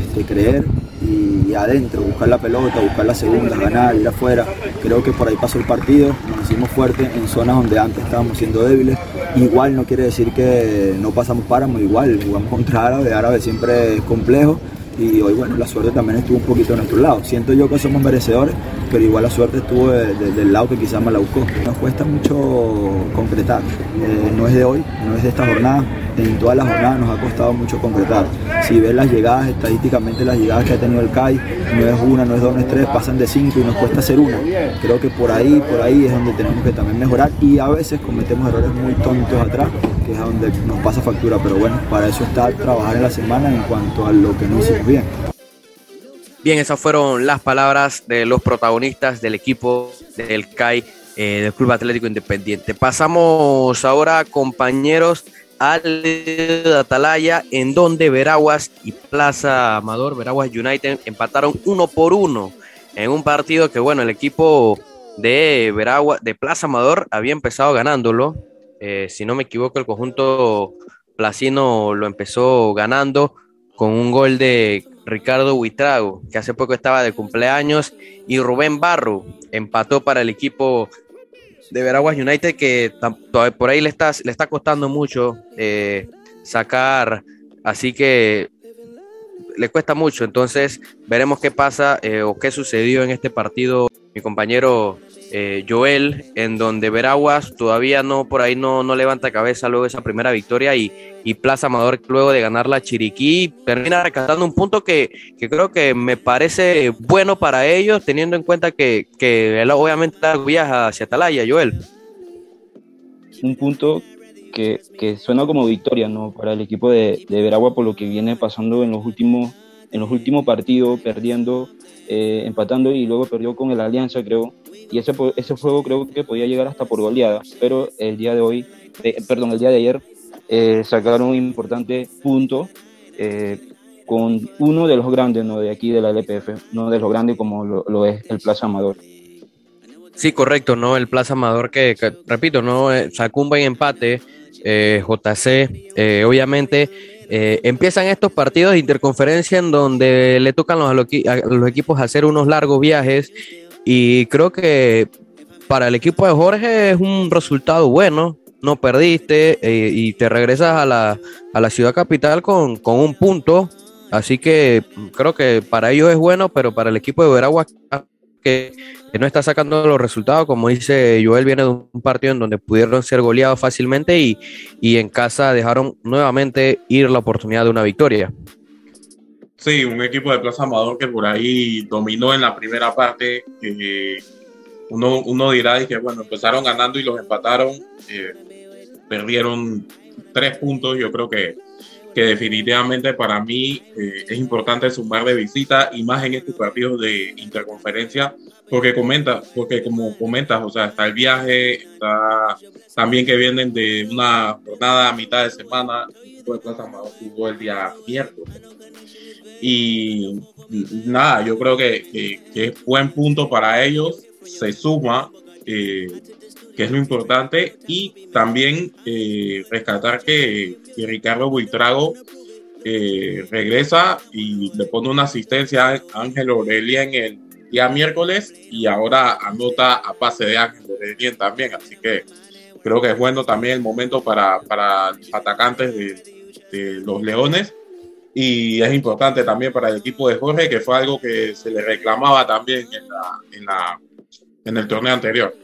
este, creer y, adentro, buscar la pelota, buscar la segunda, ganar, ir afuera. Creo que por ahí pasó el partido, nos hicimos fuertes en zonas donde antes estábamos siendo débiles. Igual no quiere decir que no pasamos páramo, igual jugamos contra Árabe, Árabe siempre es complejo y hoy bueno, la suerte también estuvo un poquito a nuestro lado. Siento yo que somos merecedores, pero igual la suerte estuvo del lado que quizás me la buscó. Nos cuesta mucho concretar, eh, no es de hoy, no es de esta jornada, en todas las jornadas nos ha costado mucho concretar. Si ves las llegadas, estadísticamente las llegadas que ha tenido el CAI, no es una, no es dos, no es tres, pasan de cinco y nos cuesta hacer una. Creo que por ahí, por ahí es donde tenemos que también mejorar y a veces cometemos errores muy tontos atrás, que es donde nos pasa factura, pero bueno, para eso está trabajar en la semana en cuanto a lo que no hicimos bien. Bien, esas fueron las palabras de los protagonistas del equipo del CAI, eh, del Club Atlético Independiente. Pasamos ahora, compañeros, al Atalaya, en donde Veraguas y Plaza Amador, Veraguas United, empataron uno por uno en un partido que, bueno, el equipo de Veraguas, de Plaza Amador, había empezado ganándolo. Eh, si no me equivoco, el conjunto placino lo empezó ganando con un gol de Ricardo Huitrago, que hace poco estaba de cumpleaños, y Rubén Barro empató para el equipo de Veraguas United, que por ahí le está, le está costando mucho eh, sacar, así que le cuesta mucho. Entonces, veremos qué pasa eh, o qué sucedió en este partido. Mi compañero eh, Joel, en donde Veraguas todavía no, por ahí no, no levanta cabeza luego de esa primera victoria y, y Plaza Amador luego de ganar la Chiriquí termina rescatando un punto que, que, creo que me parece bueno para ellos, teniendo en cuenta que, que él obviamente viaja hacia Atalaya, Joel. Un punto que, que, suena como victoria ¿no? para el equipo de, de Veragua por lo que viene pasando en los últimos, en los últimos partidos, perdiendo, eh, empatando y luego perdió con el Alianza, creo y ese, ese juego creo que podía llegar hasta por goleada, pero el día de hoy, perdón, el día de ayer eh, sacaron un importante punto eh, con uno de los grandes ¿no? de aquí de la LPF, no de los grandes como lo, es el Plaza Amador. Sí, correcto, ¿no? El Plaza Amador que, repito, ¿no? Sacó un buen empate, JC, obviamente empiezan estos partidos de interconferencia en donde le tocan los, a los equipos hacer unos largos viajes y creo que para el equipo de Jorge es un resultado bueno. No perdiste eh, y te regresas a la, a la ciudad capital con, un punto. Así que creo que para ellos es bueno, pero para el equipo de Veragua que, no está sacando los resultados, como dice Joel, viene de un partido en donde pudieron ser goleados fácilmente y, y en casa dejaron nuevamente ir la oportunidad de una victoria. Sí, un equipo de Plaza Amador que por ahí dominó en la primera parte. uno, uno dirá que bueno, empezaron ganando y los empataron. Eh, perdieron tres puntos. Yo creo que, que definitivamente para mí eh, es importante sumar de visita y más en estos partidos de interconferencia. Porque comenta, porque como comentas, o sea, está el viaje, está también que vienen de una jornada a mitad de semana. De Plaza jugó el día miércoles y nada, yo creo que, es buen punto para ellos, se suma, eh, que es lo importante, y también eh, rescatar que, Ricardo Buitrago eh, regresa y le pone una asistencia a Ángel Aurelia en el día miércoles y ahora anota a pase de Ángel Aurelia también, así que creo que es bueno también el momento para, para los atacantes de los Leones y es importante también para el equipo de Jorge, que fue algo que se le reclamaba también en, la, en, la, en el torneo anterior.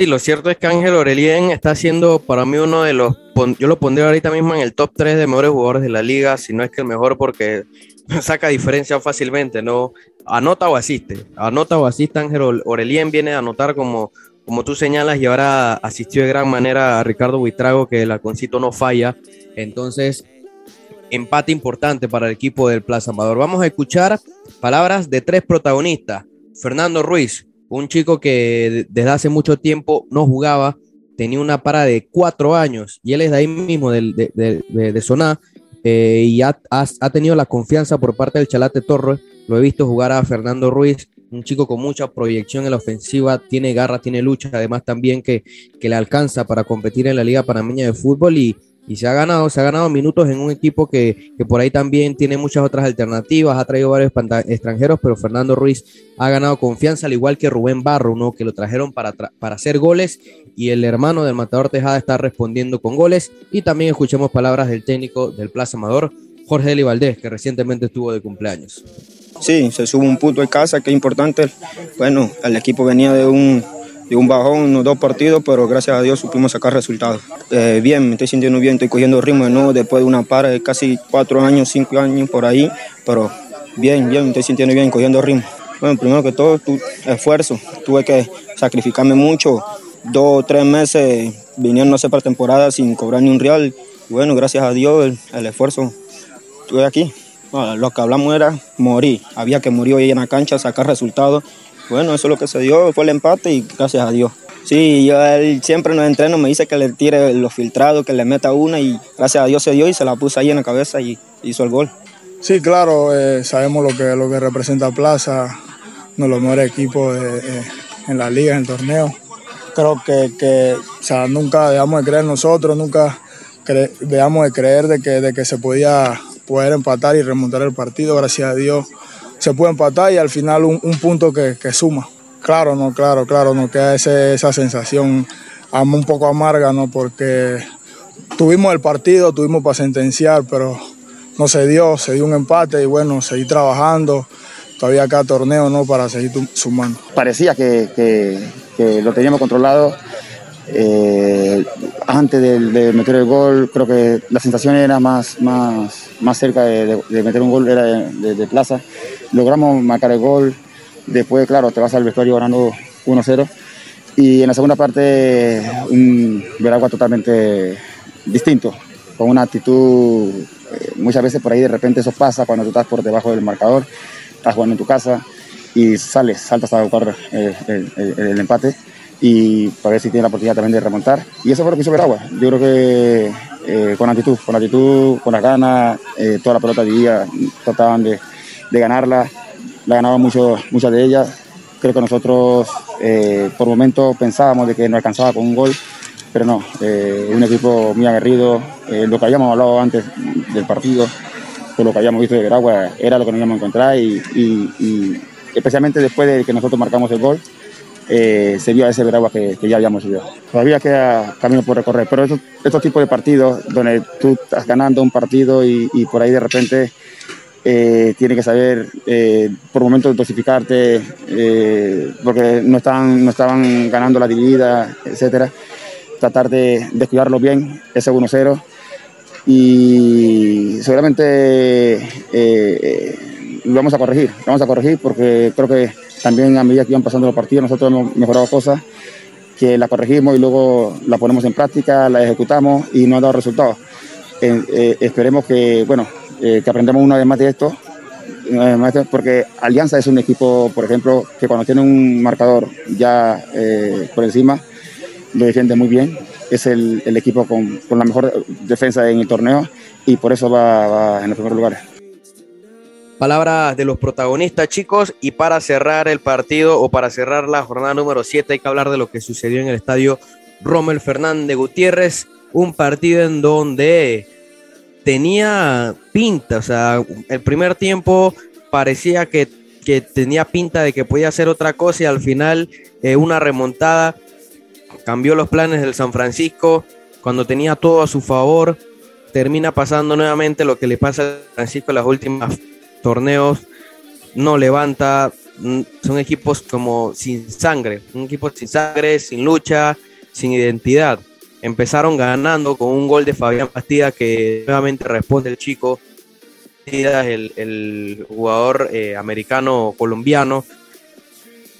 Sí, lo cierto es que Ángel Orelien está siendo para mí uno de los, yo lo pondría ahorita mismo en el top 3 de mejores jugadores de la liga, si no es que el mejor porque *laughs* saca diferencia fácilmente, ¿no? Anota o asiste, anota o asiste Ángel Orelien, viene a anotar como, como tú señalas y ahora asistió de gran manera a Ricardo Buitrago, que el alconcito no falla, entonces empate importante para el equipo del Plaza Amador. Vamos a escuchar palabras de tres protagonistas. Fernando Ruiz, un chico que desde hace mucho tiempo no jugaba, tenía una para de cuatro años y él es de ahí mismo, de, de, de, Soná, eh, y ha, ha, tenido la confianza por parte del Chalate Torres. Lo he visto jugar a Fernando Ruiz un chico con mucha proyección en la ofensiva, tiene garra, tiene lucha, además también que, que le alcanza para competir en la Liga Panameña de Fútbol y, y se ha ganado, se ha ganado minutos en un equipo que, que, por ahí también tiene muchas otras alternativas, ha traído varios extranjeros, pero Fernando Ruiz ha ganado confianza, al igual que Rubén Barro, ¿no? que lo trajeron para, para hacer goles y el hermano del Matador Tejada está respondiendo con goles. Y también escuchemos palabras del técnico del Plaza Amador, Jorge Eli Valdés, que recientemente estuvo de cumpleaños. Sí, se sube un punto en casa, que es importante. Bueno, el equipo venía de un de un bajón, unos dos partidos, pero gracias a Dios supimos sacar resultados. Eh, bien, me estoy sintiendo bien, estoy cogiendo ritmo de nuevo después de una para de casi cuatro años, cinco años por ahí, pero bien, bien, me estoy sintiendo bien, cogiendo ritmo. Bueno, primero que todo, tu esfuerzo. Tuve que sacrificarme mucho, dos o tres meses viniendo a hacer temporada sin cobrar ni un real. Y bueno, gracias a Dios, el, esfuerzo, estuve aquí. lo que hablamos era morir. Había que morir hoy en la cancha, sacar resultados bueno, eso es lo que se dio, fue el empate y gracias a Dios. Sí, yo él siempre en los entrenos me dice que le tire los filtrados, que le meta una y gracias a Dios se dio y se la puse ahí en la cabeza y hizo el gol. Sí, claro, eh, sabemos lo que, lo que representa Plaza, uno de los mejores equipos en la liga, en el torneo. Creo que, que nunca dejamos de creer nosotros, nunca dejamos de creer de que, de que se podía poder empatar y remontar el partido, gracias a Dios se puede empatar y al final un, punto que, suma. Claro, no, claro, claro, no queda esa sensación un poco amarga, ¿no? Porque tuvimos el partido, tuvimos para sentenciar, pero no se dio, se dio un empate y bueno, seguir trabajando, todavía acá torneo, ¿no? Para seguir sumando. Parecía que, lo teníamos controlado. Eh, antes de, meter el gol, creo que la sensación era más, más, más cerca de, meter un gol, era de plaza logramos marcar el gol. Después, claro, te vas al vestuario ganando 1-0. Y en la segunda parte, un Veragua totalmente distinto, con una actitud, eh, muchas veces por ahí de repente eso pasa cuando tú estás por debajo del marcador, estás jugando en tu casa y sales, saltas a buscar eh, el, empate y para ver si tiene la oportunidad también de remontar. Y eso fue lo que hizo Veragua. Yo creo que eh, con actitud, con actitud, con las ganas, toda la pelota vivía, trataban de de ganarla. La ganaba mucho, muchas de ellas. Creo que nosotros eh, por momentos pensábamos de que no alcanzaba con un gol, pero no, eh, un equipo muy aguerrido. Eh, lo que habíamos hablado antes del partido, con lo que habíamos visto de Veragua, era lo que nos íbamos a encontrar y, especialmente después de que nosotros marcamos el gol, se vio a ese Veragua que, ya habíamos visto. Todavía queda camino por recorrer, pero estos, tipos de partidos donde tú estás ganando un partido y por ahí de repente eh, tiene que saber eh, por momentos dosificarte, eh, porque no, están, no estaban ganando la dividida, etcétera. Tratar de, de cuidarlo bien, ese 1-0. Y seguramente lo vamos a corregir, lo vamos a corregir porque creo que también a medida que iban pasando los partidos nosotros hemos mejorado cosas que la corregimos y luego la ponemos en práctica, la ejecutamos y no ha dado resultados. esperemos que, bueno, eh, que aprendamos una vez más de esto, porque Alianza es un equipo, por ejemplo, que cuando tiene un marcador ya eh, por encima, lo defiende muy bien. Es el, el equipo con, con, la mejor defensa en el torneo y por eso va, va en los primeros lugares. Palabras de los protagonistas, chicos. Y para cerrar el partido o para cerrar la jornada número 7, hay que hablar de lo que sucedió en el estadio Rommel Fernández Gutiérrez. Un partido en donde tenía pinta, o sea, el primer tiempo parecía que, tenía pinta de que podía hacer otra cosa y al final eh, una remontada cambió los planes del San Francisco cuando tenía todo a su favor. Termina pasando nuevamente lo que le pasa a San Francisco en los últimos torneos. No levanta, mm, son equipos como sin sangre, un equipo sin sangre, sin lucha, sin identidad empezaron ganando con un gol de Fabián Bastida que nuevamente responde el chico, el, el jugador eh, americano colombiano.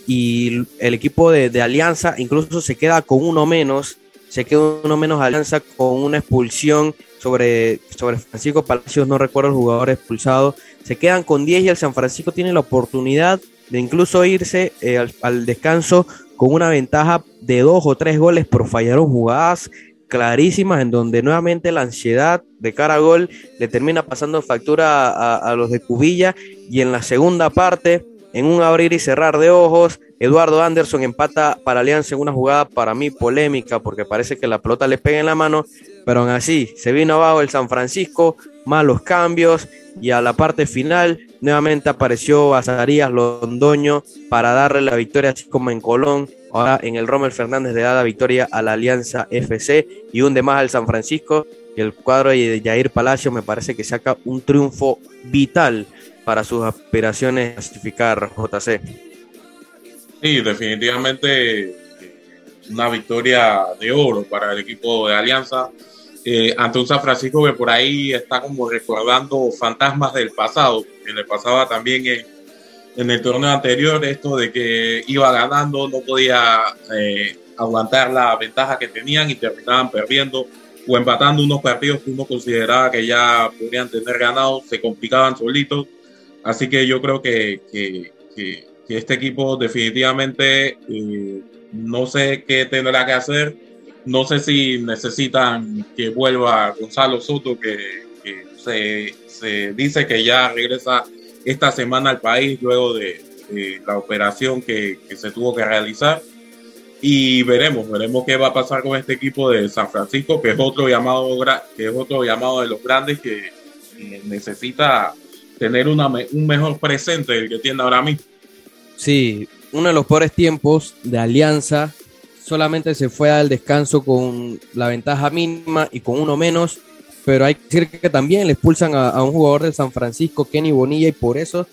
Y el equipo de, Alianza incluso se queda con uno menos, se queda uno menos Alianza con una expulsión sobre, sobre Francisco Palacios, no recuerdo el jugador expulsado. Se quedan con 10 y el San Francisco tiene la oportunidad de incluso irse eh, al, descanso con una ventaja de dos o tres goles, pero fallaron jugadas clarísimas en donde nuevamente la ansiedad de cara a gol le termina pasando factura a, los de Cubilla y en la segunda parte en un abrir y cerrar de ojos. Eduardo Anderson empata para Alianza en una jugada para mí polémica porque parece que la pelota le pega en la mano, pero aún así se vino abajo el San Francisco, malos cambios y a la parte final nuevamente apareció Azarías Londoño para darle la victoria así como en Colón. Ahora en el Rommel Fernández le da la victoria a la Alianza FC y un de más al San Francisco. El cuadro de Jair Palacio me parece que saca un triunfo vital para sus aspiraciones a clasificar JC. Sí, definitivamente una victoria de oro para el equipo de Alianza eh, ante un San Francisco que por ahí está como recordando fantasmas del pasado, que le pasaba también en, en el torneo anterior esto de que iba ganando, no podía eh, aguantar la ventaja que tenían y terminaban perdiendo o empatando unos partidos que uno consideraba que ya podrían tener ganado, se complicaban solitos. Así que yo creo que, que, que, este equipo definitivamente eh, no sé qué tendrá que hacer. No sé si necesitan que vuelva Gonzalo Soto, que, se, dice que ya regresa esta semana al país luego de, la operación que, que, se tuvo que realizar. Y veremos, veremos qué va a pasar con este equipo de San Francisco, que es otro llamado, que es otro llamado de los grandes que necesita tener una, un mejor presente del que tiene ahora mismo. Sí, uno de los peores tiempos de Alianza solamente se fue al descanso con la ventaja mínima y con uno menos, pero hay que decir que también le expulsan a, un jugador de San Francisco, Kenny Bonilla, y por eso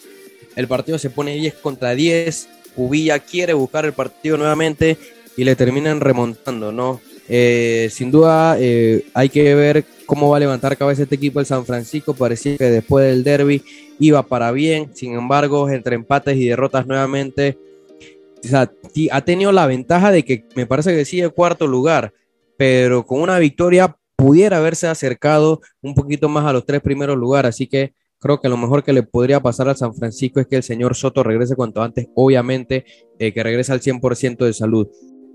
el partido se pone 10 contra 10. Cubilla quiere buscar el partido nuevamente y le terminan remontando, ¿no? Eh, sin duda eh, hay que ver cómo va a levantar cabeza este equipo del San Francisco. Parecía que después del derby iba para bien. Sin embargo, entre empates y derrotas nuevamente, o sea, ha tenido la ventaja de que me parece que sigue cuarto lugar, pero con una victoria pudiera haberse acercado un poquito más a los tres primeros lugares. Así que creo que lo mejor que le podría pasar al San Francisco es que el señor Soto regrese cuanto antes, obviamente, eh, que regrese al 100% de salud.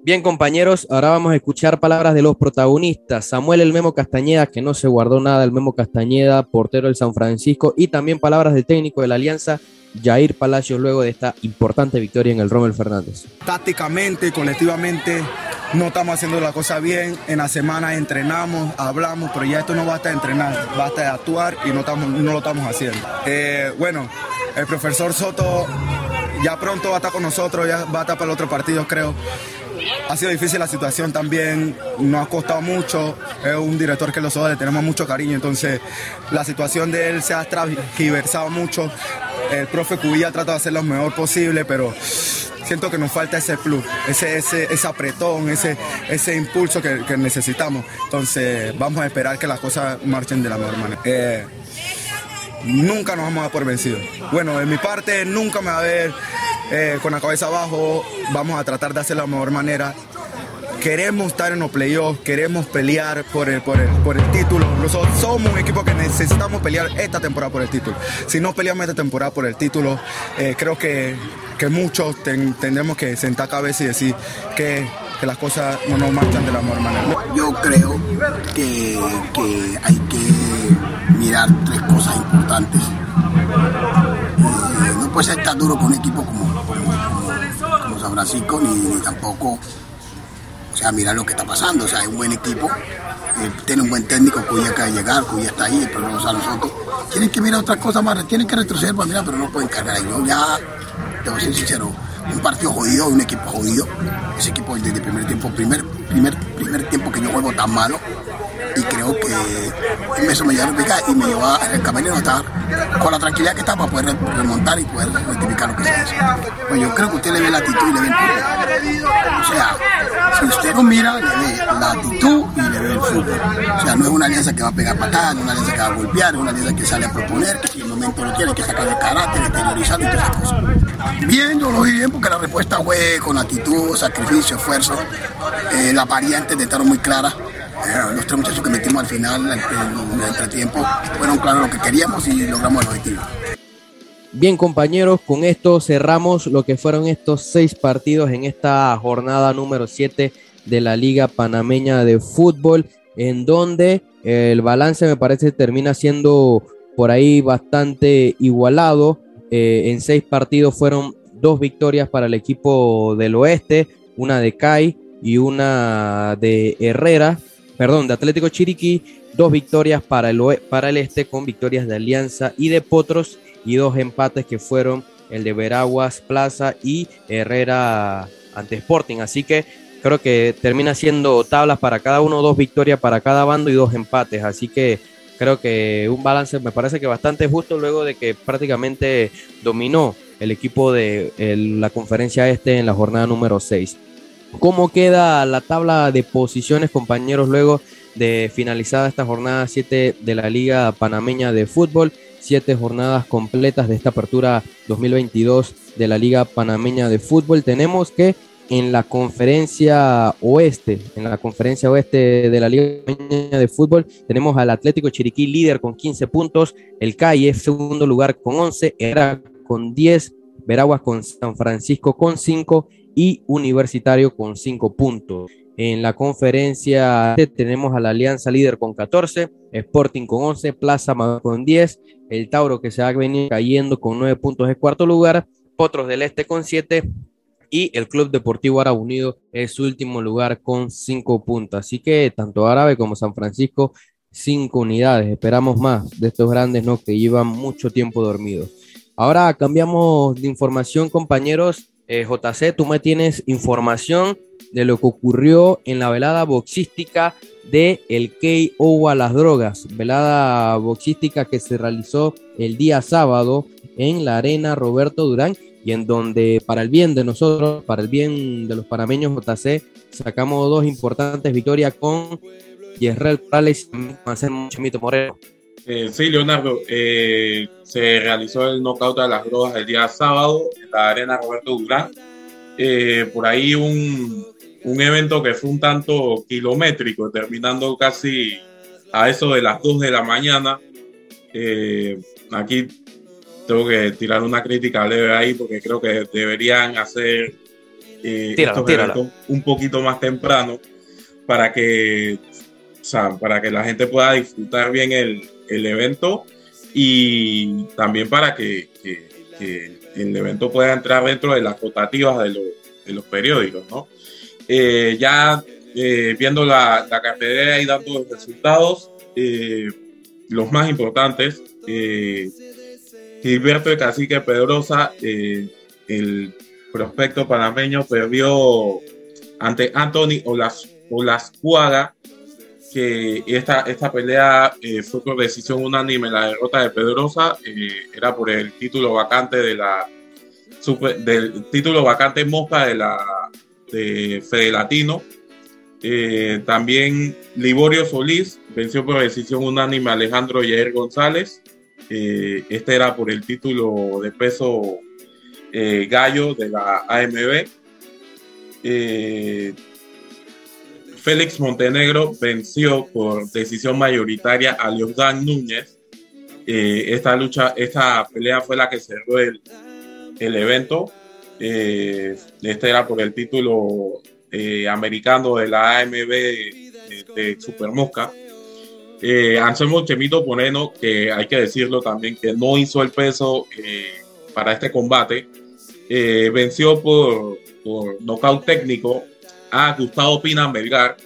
Bien, compañeros, ahora vamos a escuchar palabras de los protagonistas. Samuel el Memo Castañeda, que no se guardó nada, el Memo Castañeda, portero del San Francisco, y también palabras del técnico de la Alianza, Jair Palacios, luego de esta importante victoria en el Rommel Fernández. Tácticamente colectivamente no estamos haciendo la cosa bien. En la semana entrenamos, hablamos, pero ya esto no basta de entrenar, basta de actuar y no, estamos, no lo estamos haciendo. Eh, bueno, el profesor Soto ya pronto va a estar con nosotros, ya va a estar para el otro partido, creo. Ha sido difícil la situación también, nos ha costado mucho, es un director que los ojos le tenemos mucho cariño, entonces la situación de él se ha transgiversado mucho, el profe Cubilla trata de hacer lo mejor posible, pero siento que nos falta ese plus, ese, ese, ese apretón, ese, ese impulso que, que, necesitamos, entonces vamos a esperar que las cosas marchen de la mejor manera. Eh, nunca nos vamos a dar por vencidos. Bueno, de mi parte nunca me va a ver eh, con la cabeza abajo, vamos a tratar de hacerlo la mejor manera. Queremos estar en los playoffs, queremos pelear por el, por, el, por el título. Nosotros somos un equipo que necesitamos pelear esta temporada por el título. Si no peleamos esta temporada por el título, eh, creo que, que muchos ten, tendremos que sentar cabeza y decir que, que las cosas no nos marchan de la mejor manera. Yo creo que, que hay que mirar tres cosas importantes. No puede ser tan duro con un equipo como, como, como, San Francisco, ni, tampoco, o sea, mirar lo que está pasando. O sea, es un buen equipo, eh, tiene un buen técnico, Cuya acaba de llegar, Cuya está ahí, pero no a nosotros. Tienen que mirar otras cosas más, tienen que retroceder para mirar, pero no pueden cargar ahí. Yo ya, te voy a ser sincero, un partido jodido, un equipo jodido. Ese equipo desde el primer tiempo, primer, primer, primer tiempo que yo juego tan malo, y creo que eso me llevó a replicar y me llevó al camerino a estar con la tranquilidad que está para poder remontar y poder rectificar lo que se hizo. Pues yo creo que usted le ve la actitud y le ve el fútbol. O sea, si usted no mira, le ve la actitud y le ve el fútbol. O sea, no es una alianza que va a pegar patadas, no es una alianza que va a golpear, es una alianza que sale a proponer, que si el momento lo tiene que sacar el carácter, exteriorizar y todas esas cosas. Bien, yo lo vi bien porque la respuesta fue con actitud, sacrificio, esfuerzo. Eh, las variantes intentaron muy claras los tres muchachos que metimos al final en el entretiempo fueron claros lo que queríamos y logramos el objetivo. Bien compañeros, con esto cerramos lo que fueron estos seis partidos en esta jornada número 7 de la Liga Panameña de Fútbol, en donde el balance me parece termina siendo por ahí bastante igualado. Eh, en seis partidos fueron dos victorias para el equipo del oeste, una de CAI y una de Herrera, perdón, de Atlético Chiriquí, dos victorias para el, para el este con victorias de Alianza y de Potros y dos empates que fueron el de Veraguas Plaza y Herrera ante Sporting. Así que creo que termina siendo tablas para cada uno, dos victorias para cada bando y dos empates. Así que creo que un balance me parece que bastante justo luego de que prácticamente dominó el equipo de la conferencia este en la jornada número 6. ¿Cómo queda la tabla de posiciones, compañeros, luego de finalizada esta jornada 7 de la Liga Panameña de Fútbol? Siete jornadas completas de esta apertura 2022 de la Liga Panameña de Fútbol. Tenemos que en la conferencia oeste, en la conferencia oeste de la Liga de Fútbol, tenemos al Atlético Chiriquí líder con 15 puntos, el Calle segundo lugar con 11, Era con 10, Veraguas con San Francisco con 5 y Universitario con 5 puntos. En la conferencia tenemos a la Alianza líder con 14, Sporting con 11, Plaza con 10, el Tauro que se ha venido cayendo con 9 puntos en cuarto lugar, Potros del Este con 7 y el Club Deportivo Árabe Unido es su último lugar con 5 puntos. Así que tanto Árabe como San Francisco, 5 unidades. Esperamos más de estos grandes ¿no? que llevan mucho tiempo dormidos. Ahora cambiamos de información, compañeros. Eh, JC, tú me tienes información de lo que ocurrió en la velada boxística de el KO a las drogas, velada boxística que se realizó el día sábado en la arena Roberto Durán y en donde para el bien de nosotros, para el bien de los panameños JC, sacamos dos importantes victorias con Yerrel Morales y Chimito Moreno. Eh, sí, Leonardo, eh, se realizó el knockout de las drogas el día sábado en la arena Roberto Durán. Eh, por ahí un, un evento que fue un tanto kilométrico, terminando casi a eso de las 2 de la mañana. Eh, aquí tengo que tirar una crítica leve ahí porque creo que deberían hacer eh, estos eventos un poquito más temprano para que, para que la gente pueda disfrutar bien el, el evento y también para que, que, el evento pueda entrar dentro de las rotativas de, de los periódicos, ¿no? Eh, ya eh, viendo la, la, cartera y dando los resultados, eh, los más importantes, Gilberto de Cacique Pedrosa, el prospecto panameño, perdió ante Anthony Olas, Olascuaga, que esta, esta pelea fue por decisión unánime. La derrota de Pedrosa era por el título vacante de la del título vacante mosca de la de Fede Latino. Eh, también Liborio Solís venció por decisión unánime a Alejandro Yair González. Eh, este era por el título de peso eh, gallo de la AMB. Félix Montenegro venció por decisión mayoritaria a Leodán Núñez. esta lucha, esta pelea fue la que cerró el, el evento. Eh, este era por el título eh, americano de la AMB de, Super Mosca. Eh, Anselmo Chemito Poneno, que hay que decirlo también, que no hizo el peso eh, para este combate, venció por, nocaut técnico a Gustavo Pina Melgar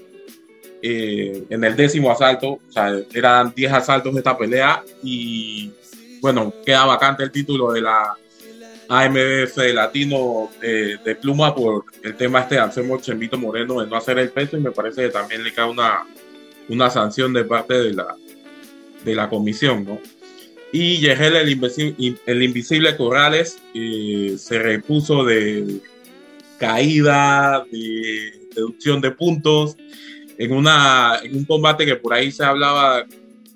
en el décimo asalto. O sea, eran 10 asaltos de esta pelea y bueno, queda vacante el título de la AMBF Latino eh, de pluma por el tema este de Anselmo Chembito Moreno de no hacer el peso y me parece que también le cae una, una sanción de parte de la, de la comisión, ¿no? Y Yegel, el invisible, el invisible Corrales, eh, se repuso de caída, de deducción de puntos, en, una, en un combate que por ahí se hablaba,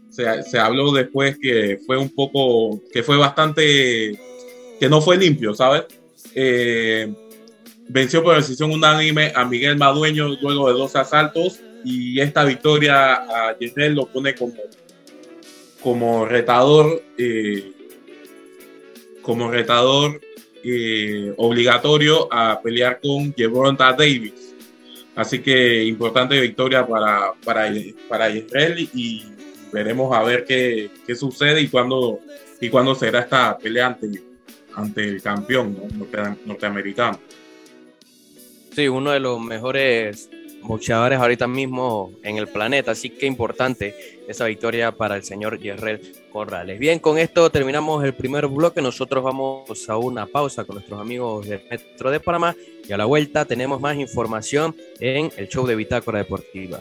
se, se habló después que fue un poco, que fue bastante que no fue limpio, ¿sabes? Eh, venció por decisión unánime a Miguel Madueño luego de dos asaltos y esta victoria a Giselle lo pone como, como retador, eh, como retador eh, obligatorio a pelear con Jebronta Davis. Así que importante victoria para, para, para Israel y veremos a ver qué, qué sucede y cuándo, y cuándo será esta pelea ante ante el campeón norteamericano. Sí, uno de los mejores boxeadores ahorita mismo en el planeta, así que importante esa victoria para el señor Yerrel Corrales. Bien, con esto terminamos el primer bloque, nosotros vamos a una pausa con nuestros amigos del Metro de Panamá y a la vuelta tenemos más información en el show de Bitácora Deportiva.